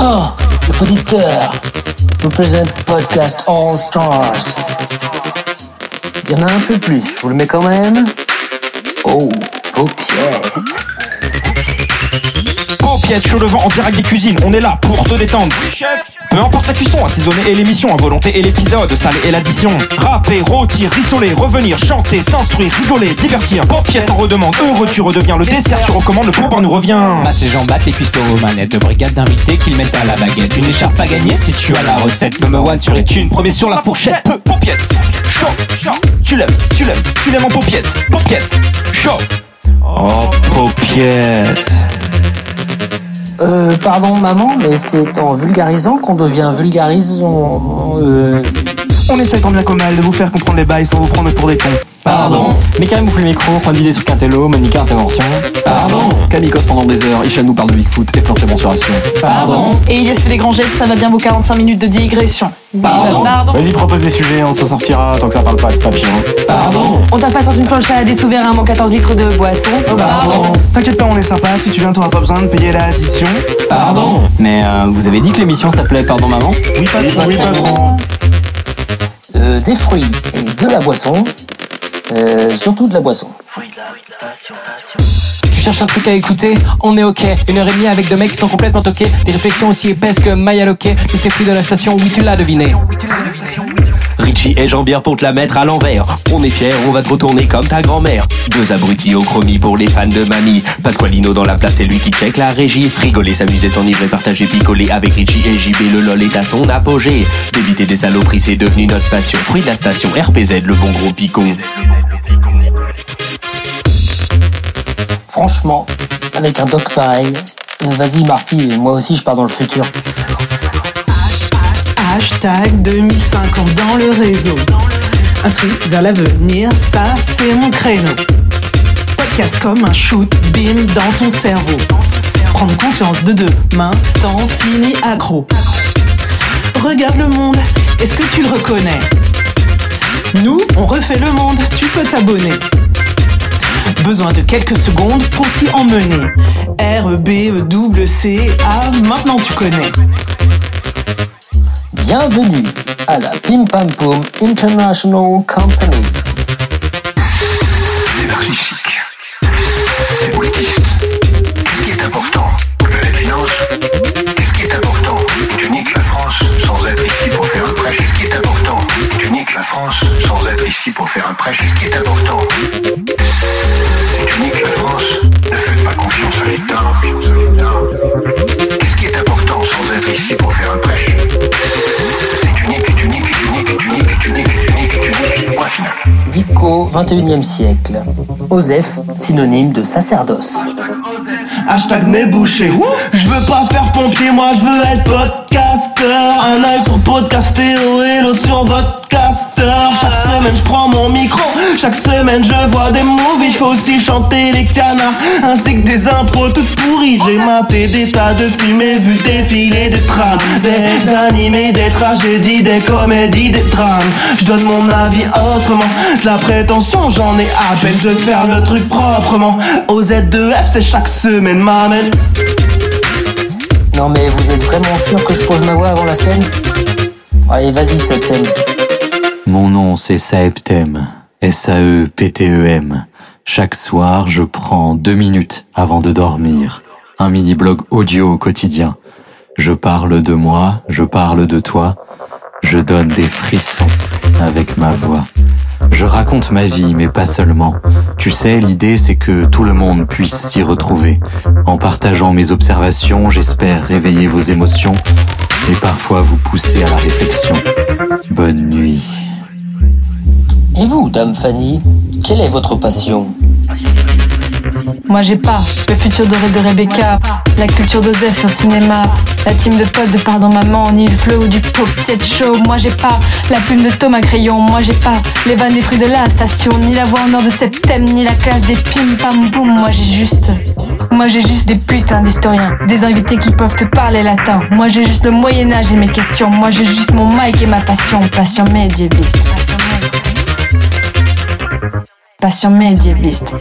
Oh, le poditeur vous présente Podcast All Stars. Il y en a un peu plus, je vous le mets quand même. Oh, paupiette. Paupiette, chaud le vent en direct des cuisines, on est là pour te détendre. Oui, chef peu importe la cuisson, assaisonner et l'émission, à volonté et l'épisode, saler et l'addition. Rapper, rôtir, rissoler, revenir, chanter, s'instruire, rigoler, divertir. Paupiette, redemande, heureux, tu redeviens le dessert, tu recommandes, le pourboire nous revient. Ah, ces gens battent les cuistots aux manettes de brigade d'invités qu'ils mettent à la baguette. Une écharpe à gagner si tu as la recette. Number one sur les thunes, premier sur la fourchette. Peu, paupiette, chaud, chaud. Tu l'aimes, tu l'aimes, tu l'aimes en paupiette. Paupiette, chaud. Oh, paupiette. Euh, pardon maman, mais c'est en vulgarisant qu'on devient vulgarisant. Euh... On essaie tant bien qu'au mal de vous faire comprendre les bails sans vous prendre pour des cons. Pardon Mais quand même vous le micro, point d'idée sur Quintello, Monica intervention. Pardon Calicos pendant des heures, Isha nous parle de Bigfoot et plancher mensuration. Pardon Et Ilias fait des grands gestes, ça va bien vos 45 minutes de digression. Pardon Vas-y, propose des sujets, on s'en sortira tant que ça parle pas de papillon. Pardon On t'a pas sorti une planche à des souverains en 14 litres de boisson. Pardon T'inquiète pas, on est sympa, si tu viens, t'auras pas besoin de payer l'addition. Pardon Mais euh, vous avez dit que l'émission s'appelait Pardon Maman? Oui, pas trop, oui, pas trop. Euh, des fruits et de la boisson. Euh, surtout de la boisson. Tu cherches un truc à écouter? On est ok. Une heure et demie avec deux mecs qui sont complètement toqués. Des réflexions aussi épaisses que Maya Loquet. Tous ces fruits de la station, oui tu l'as deviné. Richie et Jean-Pierre pour te la mettre à l'envers. On est fiers, on va te retourner comme ta grand-mère. Deux abrutis au chromie pour les fans de mamie. Pasqualino dans la place, c'est lui qui check la régie. Rigoler, s'amuser, s'enivrer, partager, picoler avec Richie et JB. Le lol est à son apogée. D'éviter des saloperies, c'est devenu notre passion. Fruit de la station, RPZ, le bon gros picon. Franchement, avec un doc pareil. Vas-y Marty, moi aussi je pars dans le futur. Hashtag 2050 dans le réseau. Un truc vers l'avenir, ça c'est mon créneau. Podcast comme un shoot, bim dans ton cerveau. Prendre conscience de demain, t'en finis accro. Regarde le monde, est-ce que tu le reconnais? Nous, on refait le monde, tu peux t'abonner. Besoin de quelques secondes pour t'y emmener. R, E, B, E, double C, A, maintenant tu connais. Bienvenue à la Pim Pam Poum International Company. C'est narcissique. C'est politiste. Qu'est-ce qui est important La finance Qu'est-ce qui est important Tu niques la France sans être ici pour faire un prêche. Qu'est-ce qui est important Tu niques la France sans être ici pour faire un prêche. Qu'est-ce qui est important final. Dico, 21e siècle. Osef, synonyme de sacerdoce. Hashtag nez bouché. Ouh, Je veux pas faire pompier, moi je veux être podcasteur. Un œil sur podcastéo et l'autre sur vodcaster. Chaque semaine je prends mon micro, chaque semaine je vois des movies. Fais aussi chanter les canards, ainsi que des impros toutes pourries. J'ai maté des tas de films et vu défiler des trames. Des animés, des tragédies, des comédies, des drames. Je donne mon avis autrement. De la prétention, j'en ai à peine. Je faire le truc proprement. Au Z2F, c'est chaque semaine, m'amène. Non mais vous êtes vraiment sûr que je pose ma voix avant la scène? Allez, vas-y, Septem. Mon nom c'est Saeptem, S-A-E-P-T-E-M. Chaque soir, je prends deux minutes avant de dormir. Un mini-blog audio au quotidien. Je parle de moi, je parle de toi. Je donne des frissons avec ma voix. Je raconte ma vie, mais pas seulement. Tu sais, l'idée c'est que tout le monde puisse s'y retrouver. En partageant mes observations, j'espère réveiller vos émotions et parfois vous pousser à la réflexion. Bonne nuit. Et vous, Dame Fanny, quelle est votre passion Moi j'ai pas le futur doré de Rebecca, la culture d'Osef sur le cinéma, la team de potes de Pardon Maman, ni le flow du pop tête show. Moi j'ai pas la plume de Thomas Crayon, moi j'ai pas les vannes des fruits de la station, ni la voix en or de Septem, ni la classe des pim pam boum. Moi j'ai juste, moi j'ai juste des putains d'historiens, des invités qui peuvent te parler latin. Moi j'ai juste le Moyen Âge et mes questions, moi j'ai juste mon mic et ma passion, passion médiéviste. Passion médiéviste.